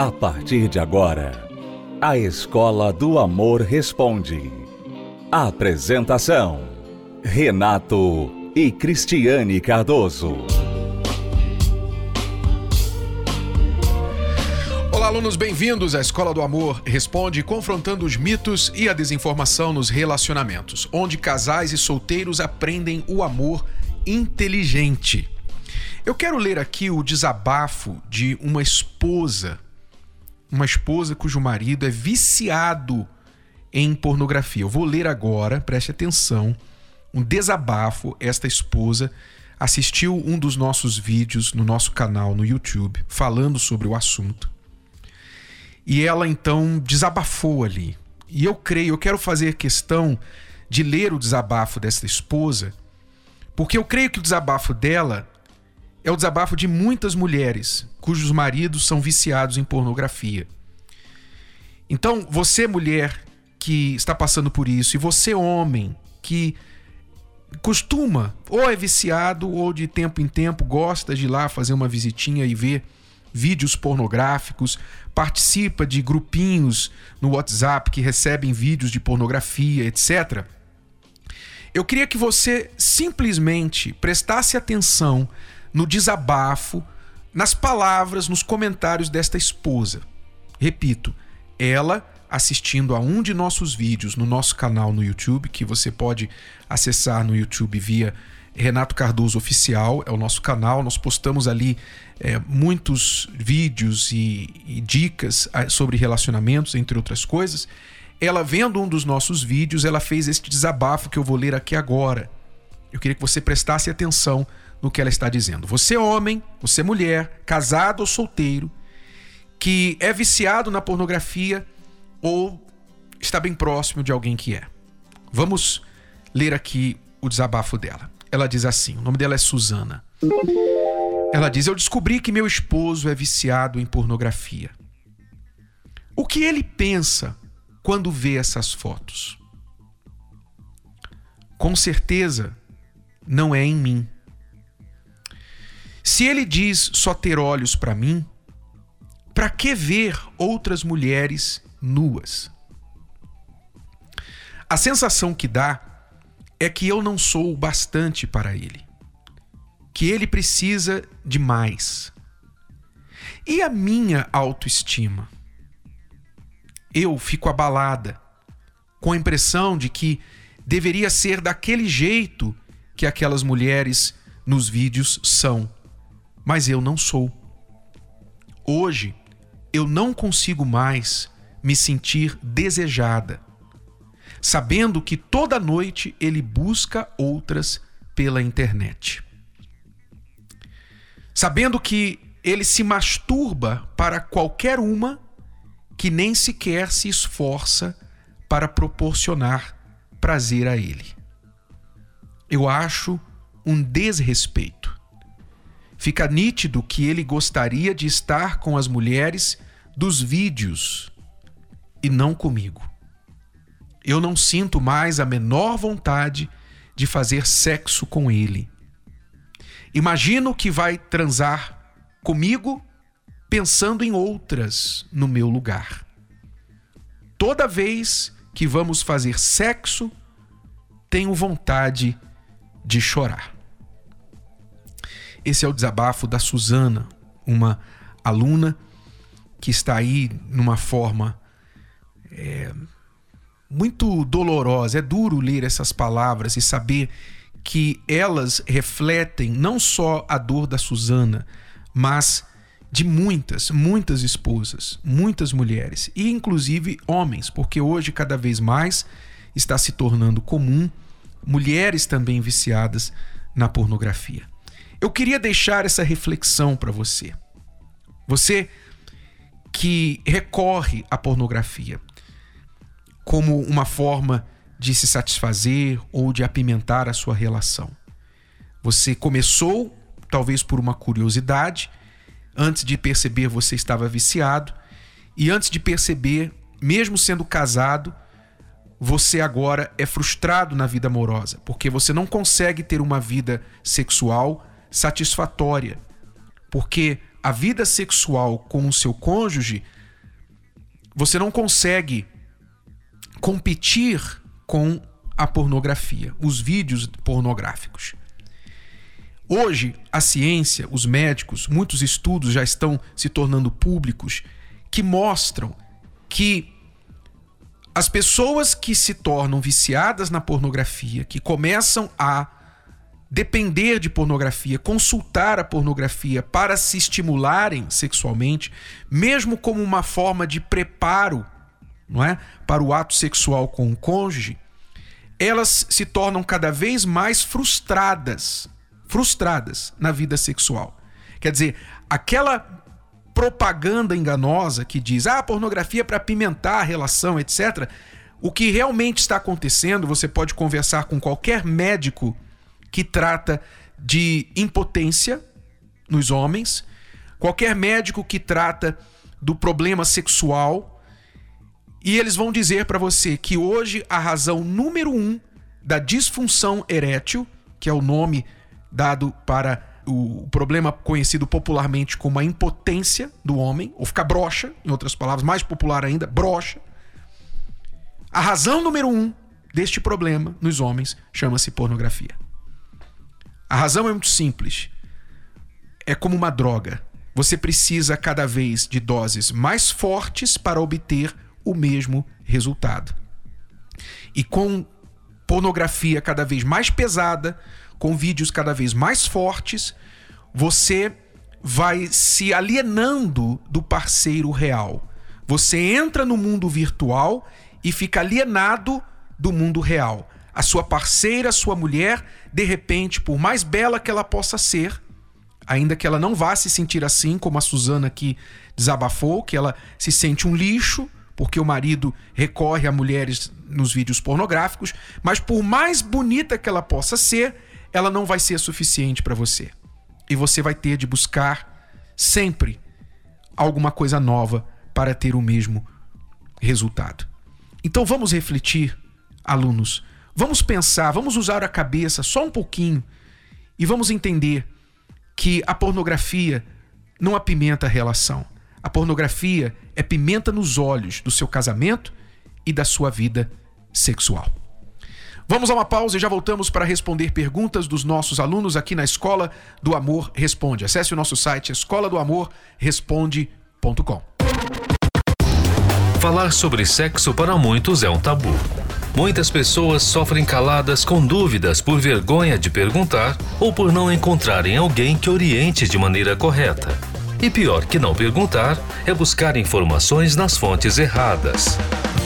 A partir de agora, a Escola do Amor Responde. Apresentação: Renato e Cristiane Cardoso. Olá, alunos, bem-vindos à Escola do Amor Responde, confrontando os mitos e a desinformação nos relacionamentos, onde casais e solteiros aprendem o amor inteligente. Eu quero ler aqui o desabafo de uma esposa, uma esposa cujo marido é viciado em pornografia. Eu vou ler agora, preste atenção, um desabafo. Esta esposa assistiu um dos nossos vídeos no nosso canal no YouTube falando sobre o assunto. E ela então desabafou ali. E eu creio, eu quero fazer questão de ler o desabafo desta esposa, porque eu creio que o desabafo dela é o desabafo de muitas mulheres cujos maridos são viciados em pornografia. Então, você, mulher que está passando por isso, e você, homem, que costuma, ou é viciado, ou de tempo em tempo gosta de ir lá fazer uma visitinha e ver vídeos pornográficos, participa de grupinhos no WhatsApp que recebem vídeos de pornografia, etc. Eu queria que você simplesmente prestasse atenção no desabafo, nas palavras, nos comentários desta esposa. Repito, ela assistindo a um de nossos vídeos no nosso canal no YouTube, que você pode acessar no YouTube via Renato Cardoso Oficial, é o nosso canal. Nós postamos ali é, muitos vídeos e, e dicas ah, sobre relacionamentos, entre outras coisas. Ela vendo um dos nossos vídeos, ela fez este desabafo que eu vou ler aqui agora. Eu queria que você prestasse atenção no que ela está dizendo. Você, homem, você, mulher, casado ou solteiro, que é viciado na pornografia ou está bem próximo de alguém que é. Vamos ler aqui o desabafo dela. Ela diz assim: o nome dela é Suzana. Ela diz: Eu descobri que meu esposo é viciado em pornografia. O que ele pensa quando vê essas fotos? Com certeza não é em mim. Se ele diz só ter olhos para mim, para que ver outras mulheres nuas? A sensação que dá é que eu não sou o bastante para ele, que ele precisa de mais. E a minha autoestima? Eu fico abalada, com a impressão de que deveria ser daquele jeito que aquelas mulheres nos vídeos são mas eu não sou. Hoje, eu não consigo mais me sentir desejada, sabendo que toda noite ele busca outras pela internet. Sabendo que ele se masturba para qualquer uma que nem sequer se esforça para proporcionar prazer a ele. Eu acho um desrespeito fica nítido que ele gostaria de estar com as mulheres dos vídeos e não comigo. Eu não sinto mais a menor vontade de fazer sexo com ele. Imagino que vai transar comigo pensando em outras no meu lugar. Toda vez que vamos fazer sexo, tenho vontade de chorar. Esse é o desabafo da Suzana, uma aluna que está aí numa forma é, muito dolorosa. É duro ler essas palavras e saber que elas refletem não só a dor da Suzana, mas de muitas, muitas esposas, muitas mulheres e inclusive homens, porque hoje cada vez mais está se tornando comum mulheres também viciadas na pornografia. Eu queria deixar essa reflexão para você. Você que recorre à pornografia como uma forma de se satisfazer ou de apimentar a sua relação. Você começou, talvez por uma curiosidade, antes de perceber você estava viciado, e antes de perceber, mesmo sendo casado, você agora é frustrado na vida amorosa, porque você não consegue ter uma vida sexual satisfatória, porque a vida sexual com o seu cônjuge, você não consegue competir com a pornografia, os vídeos pornográficos. Hoje, a ciência, os médicos, muitos estudos já estão se tornando públicos que mostram que as pessoas que se tornam viciadas na pornografia, que começam a depender de pornografia, consultar a pornografia para se estimularem sexualmente, mesmo como uma forma de preparo, não é, para o ato sexual com o cônjuge, elas se tornam cada vez mais frustradas, frustradas na vida sexual. Quer dizer, aquela propaganda enganosa que diz: "Ah, pornografia para apimentar a relação, etc." O que realmente está acontecendo, você pode conversar com qualquer médico que trata de impotência nos homens, qualquer médico que trata do problema sexual, e eles vão dizer para você que hoje a razão número um da disfunção erétil, que é o nome dado para o problema conhecido popularmente como a impotência do homem, ou ficar broxa, em outras palavras, mais popular ainda, broxa. A razão número um deste problema nos homens chama-se pornografia. A razão é muito simples. É como uma droga. Você precisa cada vez de doses mais fortes para obter o mesmo resultado. E com pornografia cada vez mais pesada, com vídeos cada vez mais fortes, você vai se alienando do parceiro real. Você entra no mundo virtual e fica alienado do mundo real a sua parceira, a sua mulher, de repente, por mais bela que ela possa ser, ainda que ela não vá se sentir assim, como a Suzana aqui desabafou, que ela se sente um lixo, porque o marido recorre a mulheres nos vídeos pornográficos, mas por mais bonita que ela possa ser, ela não vai ser suficiente para você. E você vai ter de buscar sempre alguma coisa nova para ter o mesmo resultado. Então vamos refletir, alunos, Vamos pensar, vamos usar a cabeça só um pouquinho e vamos entender que a pornografia não apimenta a relação. A pornografia é pimenta nos olhos do seu casamento e da sua vida sexual. Vamos a uma pausa e já voltamos para responder perguntas dos nossos alunos aqui na Escola do Amor Responde. Acesse o nosso site escola do amor responde.com. Falar sobre sexo para muitos é um tabu. Muitas pessoas sofrem caladas com dúvidas por vergonha de perguntar ou por não encontrarem alguém que oriente de maneira correta. E pior que não perguntar é buscar informações nas fontes erradas.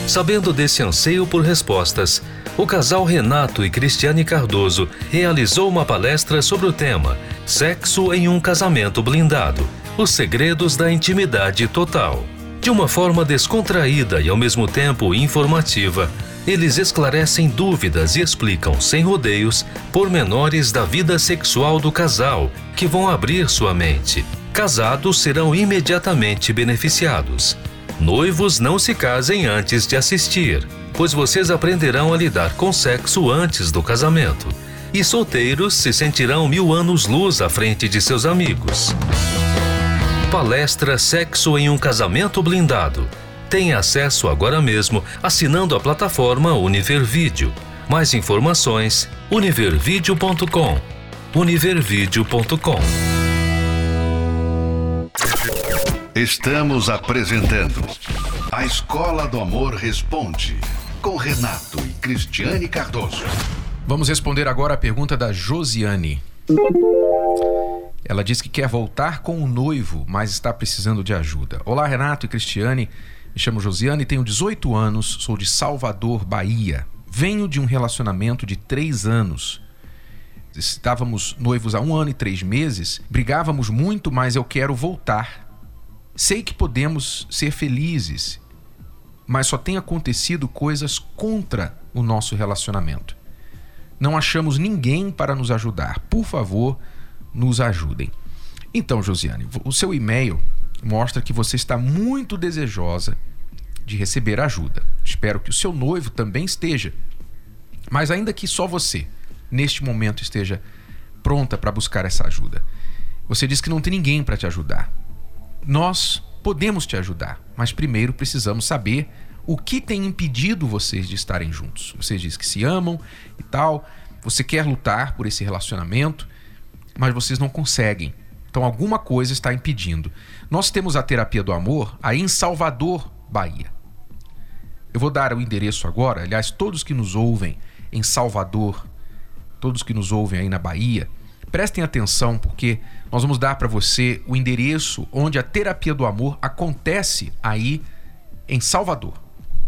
Sabendo desse anseio por respostas, o casal Renato e Cristiane Cardoso realizou uma palestra sobre o tema Sexo em um casamento blindado os segredos da intimidade total. De uma forma descontraída e ao mesmo tempo informativa, eles esclarecem dúvidas e explicam sem rodeios pormenores da vida sexual do casal que vão abrir sua mente. Casados serão imediatamente beneficiados. Noivos não se casem antes de assistir, pois vocês aprenderão a lidar com sexo antes do casamento. E solteiros se sentirão mil anos luz à frente de seus amigos. Palestra Sexo em um Casamento Blindado Tenha acesso agora mesmo assinando a plataforma Univervídeo. Mais informações: univervideo.com. univervideo.com. Estamos apresentando A Escola do Amor Responde com Renato e Cristiane Cardoso. Vamos responder agora a pergunta da Josiane. Ela diz que quer voltar com o noivo, mas está precisando de ajuda. Olá, Renato e Cristiane. Me chamo Josiane tenho 18 anos, sou de Salvador, Bahia. Venho de um relacionamento de três anos. Estávamos noivos há um ano e três meses, brigávamos muito, mas eu quero voltar. Sei que podemos ser felizes, mas só tem acontecido coisas contra o nosso relacionamento. Não achamos ninguém para nos ajudar. Por favor, nos ajudem. Então, Josiane, o seu e-mail mostra que você está muito desejosa de receber ajuda. Espero que o seu noivo também esteja. Mas ainda que só você, neste momento, esteja pronta para buscar essa ajuda. Você diz que não tem ninguém para te ajudar. nós podemos te ajudar, mas primeiro precisamos saber o que tem impedido vocês de estarem juntos. Vocês dizem que se amam e tal, você quer lutar por esse relacionamento, mas vocês não conseguem. Então alguma coisa está impedindo. Nós temos a terapia do amor aí em Salvador, Bahia. Eu vou dar o endereço agora, aliás, todos que nos ouvem em Salvador, todos que nos ouvem aí na Bahia, prestem atenção porque nós vamos dar para você o endereço onde a terapia do amor acontece aí em Salvador,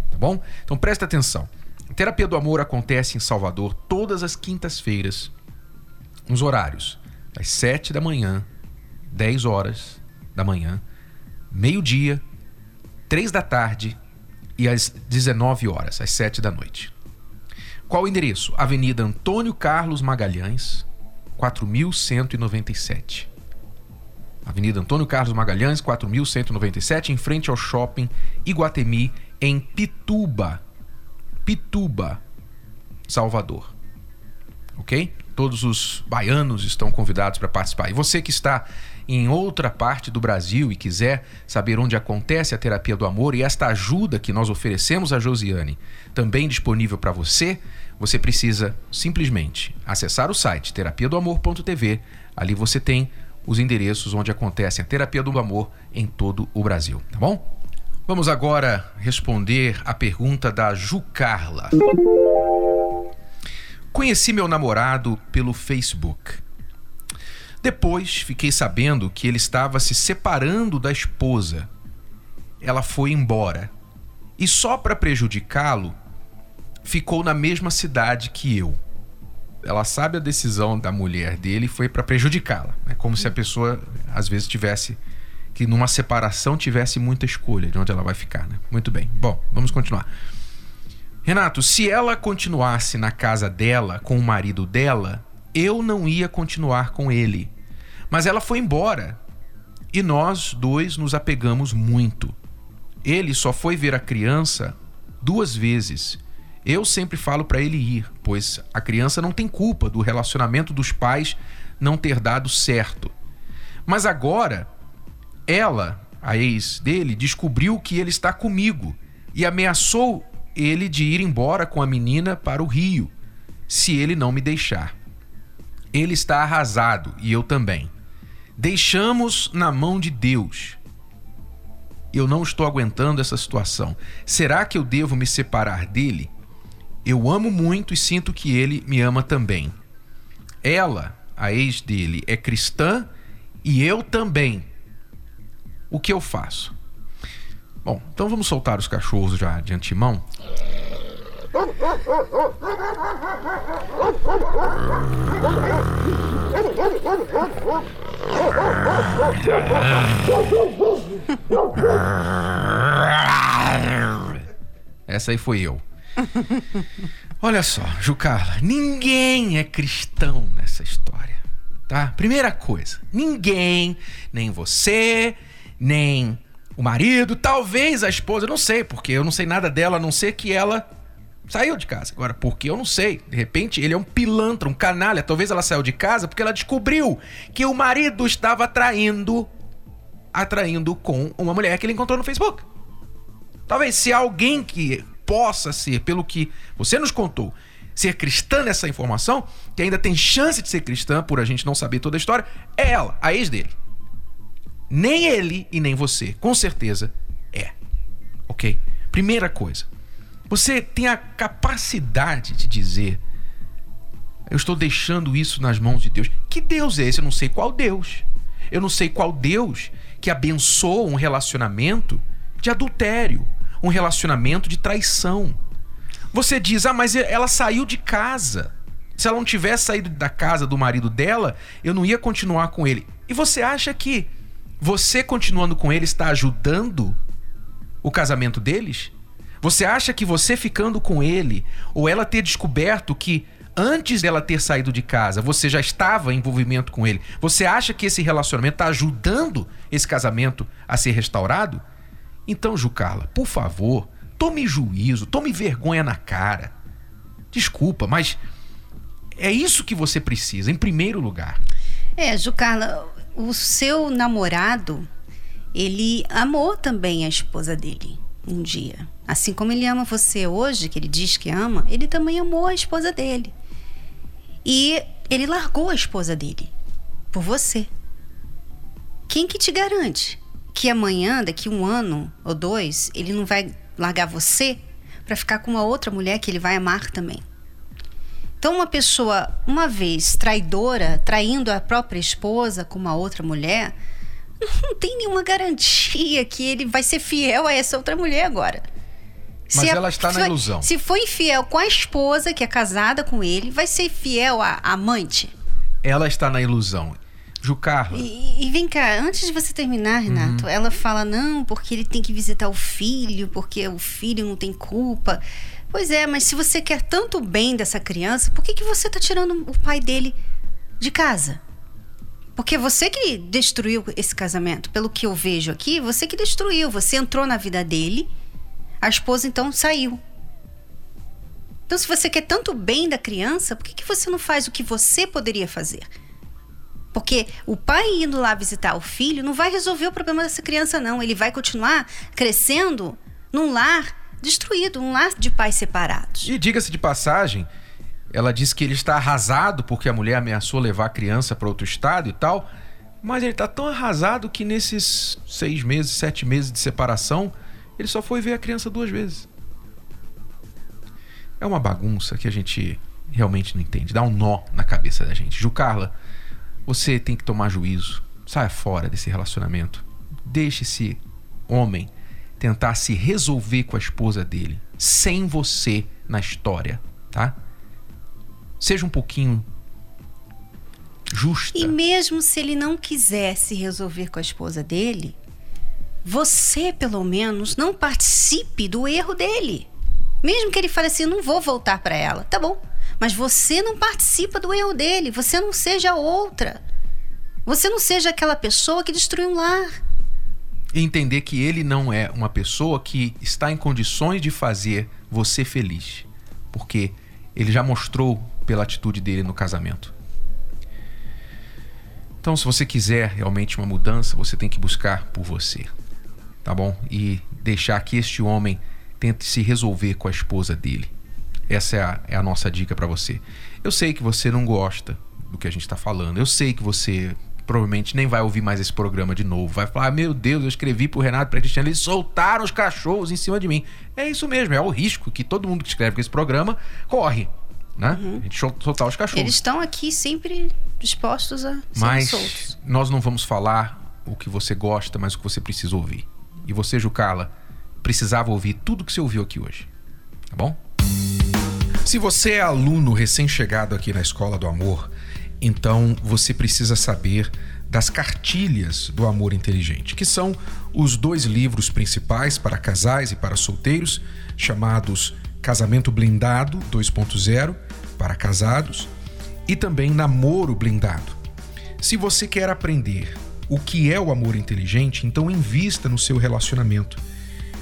tá bom? Então presta atenção. A terapia do amor acontece em Salvador todas as quintas-feiras, nos horários das 7 da manhã, 10 horas da manhã, meio-dia, 3 da tarde e às 19 horas, às 7 da noite. Qual o endereço? Avenida Antônio Carlos Magalhães, 4197. Avenida Antônio Carlos Magalhães, 4197, em frente ao shopping Iguatemi, em Pituba. Pituba, Salvador. Ok? Todos os baianos estão convidados para participar. E você que está em outra parte do Brasil e quiser saber onde acontece a terapia do amor e esta ajuda que nós oferecemos a Josiane, também disponível para você, você precisa simplesmente acessar o site terapia do amor.tv. Ali você tem os endereços onde acontece a terapia do amor em todo o Brasil, tá bom? Vamos agora responder a pergunta da Ju Carla. Conheci meu namorado pelo Facebook. Depois fiquei sabendo que ele estava se separando da esposa. Ela foi embora. E só para prejudicá-lo, ficou na mesma cidade que eu. Ela sabe a decisão da mulher dele foi para prejudicá-la. É como se a pessoa às vezes tivesse que numa separação tivesse muita escolha de onde ela vai ficar, né? Muito bem. Bom, vamos continuar. Renato, se ela continuasse na casa dela com o marido dela, eu não ia continuar com ele. Mas ela foi embora e nós dois nos apegamos muito. Ele só foi ver a criança duas vezes. Eu sempre falo para ele ir, pois a criança não tem culpa do relacionamento dos pais não ter dado certo. Mas agora, ela, a ex dele, descobriu que ele está comigo e ameaçou ele de ir embora com a menina para o Rio, se ele não me deixar. Ele está arrasado e eu também. Deixamos na mão de Deus. Eu não estou aguentando essa situação. Será que eu devo me separar dele? Eu amo muito e sinto que ele me ama também. Ela, a ex dele, é cristã e eu também. O que eu faço? Bom, então vamos soltar os cachorros já de antemão. Essa aí foi eu. Olha só, Jucarla, ninguém é cristão nessa história, tá? Primeira coisa, ninguém, nem você, nem o marido, talvez a esposa, não sei, porque eu não sei nada dela, a não ser que ela saiu de casa. Agora, porque eu não sei. De repente, ele é um pilantra, um canalha. Talvez ela saiu de casa porque ela descobriu que o marido estava atraindo atraindo com uma mulher que ele encontrou no Facebook. Talvez se alguém que possa ser, pelo que você nos contou, ser cristã nessa informação, que ainda tem chance de ser cristã por a gente não saber toda a história, é ela, a ex dele. Nem ele e nem você, com certeza, é. Ok? Primeira coisa. Você tem a capacidade de dizer: Eu estou deixando isso nas mãos de Deus. Que Deus é esse? Eu não sei qual Deus. Eu não sei qual Deus que abençoa um relacionamento de adultério, um relacionamento de traição. Você diz: Ah, mas ela saiu de casa. Se ela não tivesse saído da casa do marido dela, eu não ia continuar com ele. E você acha que você continuando com ele está ajudando o casamento deles? Você acha que você ficando com ele, ou ela ter descoberto que antes dela ter saído de casa, você já estava em envolvimento com ele, você acha que esse relacionamento está ajudando esse casamento a ser restaurado? Então, Jucarla, por favor, tome juízo, tome vergonha na cara. Desculpa, mas é isso que você precisa, em primeiro lugar. É, Jucarla, o seu namorado, ele amou também a esposa dele um dia. Assim como ele ama você hoje, que ele diz que ama, ele também amou a esposa dele. E ele largou a esposa dele por você. Quem que te garante que amanhã, daqui um ano ou dois, ele não vai largar você para ficar com uma outra mulher que ele vai amar também? Então, uma pessoa, uma vez traidora, traindo a própria esposa com uma outra mulher, não tem nenhuma garantia que ele vai ser fiel a essa outra mulher agora. Mas se ela a, está na ilusão. Se foi infiel com a esposa, que é casada com ele, vai ser fiel à amante? Ela está na ilusão. Jucarla. E, e, vem cá, antes de você terminar, Renato, uhum. ela fala: não, porque ele tem que visitar o filho, porque o filho não tem culpa. Pois é, mas se você quer tanto bem dessa criança, por que, que você está tirando o pai dele de casa? Porque você que destruiu esse casamento. Pelo que eu vejo aqui, você que destruiu. Você entrou na vida dele, a esposa então saiu. Então, se você quer tanto bem da criança, por que, que você não faz o que você poderia fazer? Porque o pai indo lá visitar o filho não vai resolver o problema dessa criança, não. Ele vai continuar crescendo num lar destruído, um lar de pais separados. E diga-se de passagem, ela diz que ele está arrasado porque a mulher ameaçou levar a criança para outro estado e tal. Mas ele está tão arrasado que nesses seis meses, sete meses de separação, ele só foi ver a criança duas vezes. É uma bagunça que a gente realmente não entende. Dá um nó na cabeça da gente. Ju Carla, você tem que tomar juízo. Saia fora desse relacionamento. Deixe esse homem tentar se resolver com a esposa dele, sem você na história, tá? Seja um pouquinho justa. E mesmo se ele não quisesse resolver com a esposa dele, você, pelo menos, não participe do erro dele. Mesmo que ele fale assim, não vou voltar para ela. Tá bom. Mas você não participa do erro dele. Você não seja outra. Você não seja aquela pessoa que destruiu um lar. Entender que ele não é uma pessoa que está em condições de fazer você feliz. Porque ele já mostrou pela atitude dele no casamento. Então, se você quiser realmente uma mudança, você tem que buscar por você, tá bom? E deixar que este homem tente se resolver com a esposa dele. Essa é a, é a nossa dica para você. Eu sei que você não gosta do que a gente está falando. Eu sei que você provavelmente nem vai ouvir mais esse programa de novo. Vai falar: meu Deus, eu escrevi pro Renato para Cristiano, eles soltaram os cachorros em cima de mim. É isso mesmo, é o risco que todo mundo que escreve com esse programa corre né? Uhum. A gente soltar os cachorros. Eles estão aqui sempre dispostos a ser mas soltos. nós não vamos falar o que você gosta, mas o que você precisa ouvir. E você, Jucala, precisava ouvir tudo que você ouviu aqui hoje. Tá bom? Se você é aluno recém-chegado aqui na Escola do Amor, então você precisa saber das cartilhas do amor inteligente, que são os dois livros principais para casais e para solteiros, chamados Casamento Blindado 2.0 para casados e também Namoro Blindado. Se você quer aprender o que é o amor inteligente, então invista no seu relacionamento.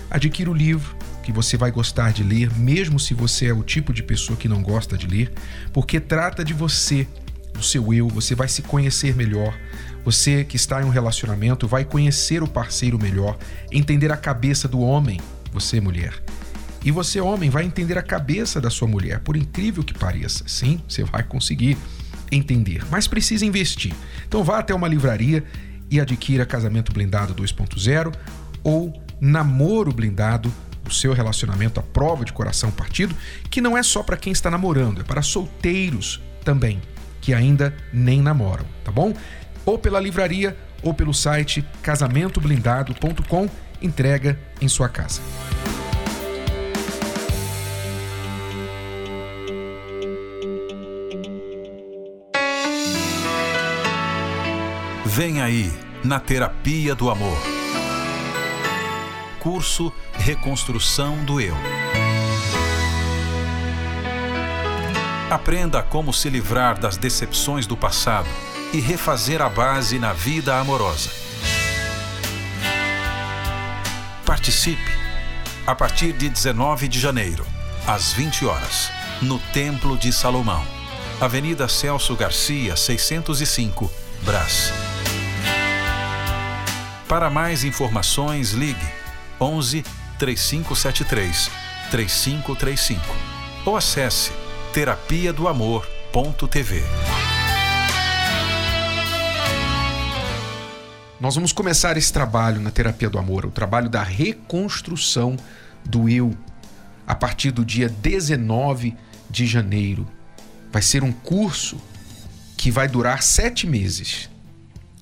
Adquira o livro que você vai gostar de ler, mesmo se você é o tipo de pessoa que não gosta de ler, porque trata de você, do seu eu, você vai se conhecer melhor. Você que está em um relacionamento vai conhecer o parceiro melhor, entender a cabeça do homem, você mulher e você, homem, vai entender a cabeça da sua mulher, por incrível que pareça. Sim, você vai conseguir entender, mas precisa investir. Então vá até uma livraria e adquira Casamento Blindado 2.0 ou Namoro Blindado, o seu relacionamento à prova de coração partido, que não é só para quem está namorando, é para solteiros também, que ainda nem namoram, tá bom? Ou pela livraria ou pelo site casamentoblindado.com, entrega em sua casa. Vem aí, na Terapia do Amor. Curso Reconstrução do Eu. Aprenda como se livrar das decepções do passado e refazer a base na vida amorosa. Participe a partir de 19 de janeiro, às 20 horas, no Templo de Salomão, Avenida Celso Garcia, 605, Brás. Para mais informações, ligue 11 3573 3535 ou acesse terapia do amor.tv. Nós vamos começar esse trabalho na terapia do amor, o trabalho da reconstrução do eu, a partir do dia 19 de janeiro. Vai ser um curso que vai durar sete meses.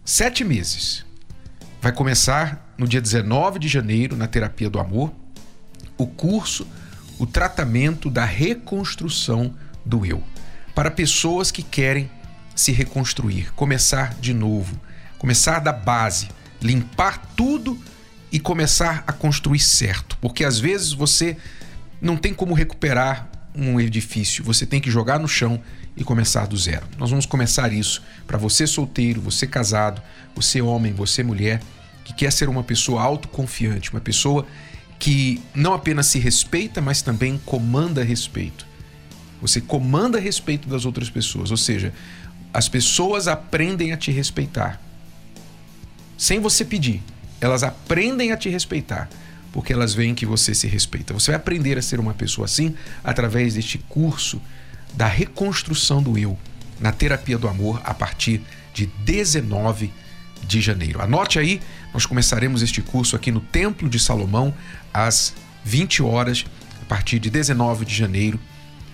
Sete meses. Vai começar no dia 19 de janeiro, na Terapia do Amor, o curso, o tratamento da reconstrução do eu. Para pessoas que querem se reconstruir, começar de novo, começar da base, limpar tudo e começar a construir certo. Porque às vezes você não tem como recuperar um edifício, você tem que jogar no chão e começar do zero. Nós vamos começar isso para você solteiro, você casado, você homem, você mulher, que quer ser uma pessoa autoconfiante, uma pessoa que não apenas se respeita, mas também comanda respeito. Você comanda respeito das outras pessoas, ou seja, as pessoas aprendem a te respeitar. Sem você pedir, elas aprendem a te respeitar, porque elas veem que você se respeita. Você vai aprender a ser uma pessoa assim através deste curso da reconstrução do eu na terapia do amor a partir de 19 de janeiro. Anote aí, nós começaremos este curso aqui no Templo de Salomão às 20 horas a partir de 19 de janeiro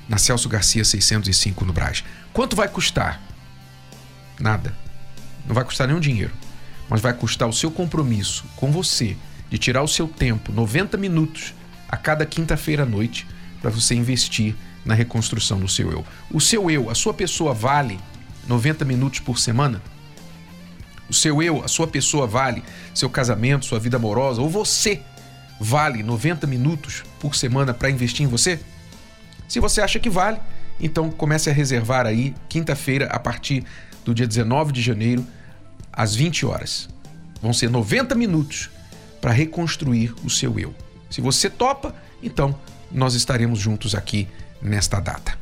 na Celso Garcia 605 no Brás. Quanto vai custar? Nada. Não vai custar nenhum dinheiro, mas vai custar o seu compromisso com você de tirar o seu tempo, 90 minutos a cada quinta-feira à noite, para você investir na reconstrução do seu eu. O seu eu, a sua pessoa vale 90 minutos por semana? O seu eu, a sua pessoa vale seu casamento, sua vida amorosa, ou você vale 90 minutos por semana para investir em você? Se você acha que vale, então comece a reservar aí quinta-feira a partir do dia 19 de janeiro às 20 horas. Vão ser 90 minutos para reconstruir o seu eu. Se você topa, então nós estaremos juntos aqui nesta data.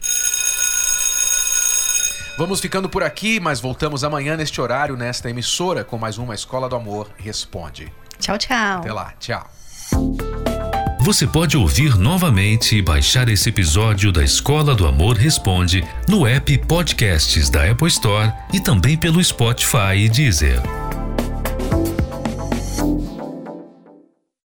Vamos ficando por aqui, mas voltamos amanhã neste horário, nesta emissora, com mais uma Escola do Amor Responde. Tchau, tchau. Até lá, tchau. Você pode ouvir novamente e baixar esse episódio da Escola do Amor Responde no app Podcasts da Apple Store e também pelo Spotify e Deezer.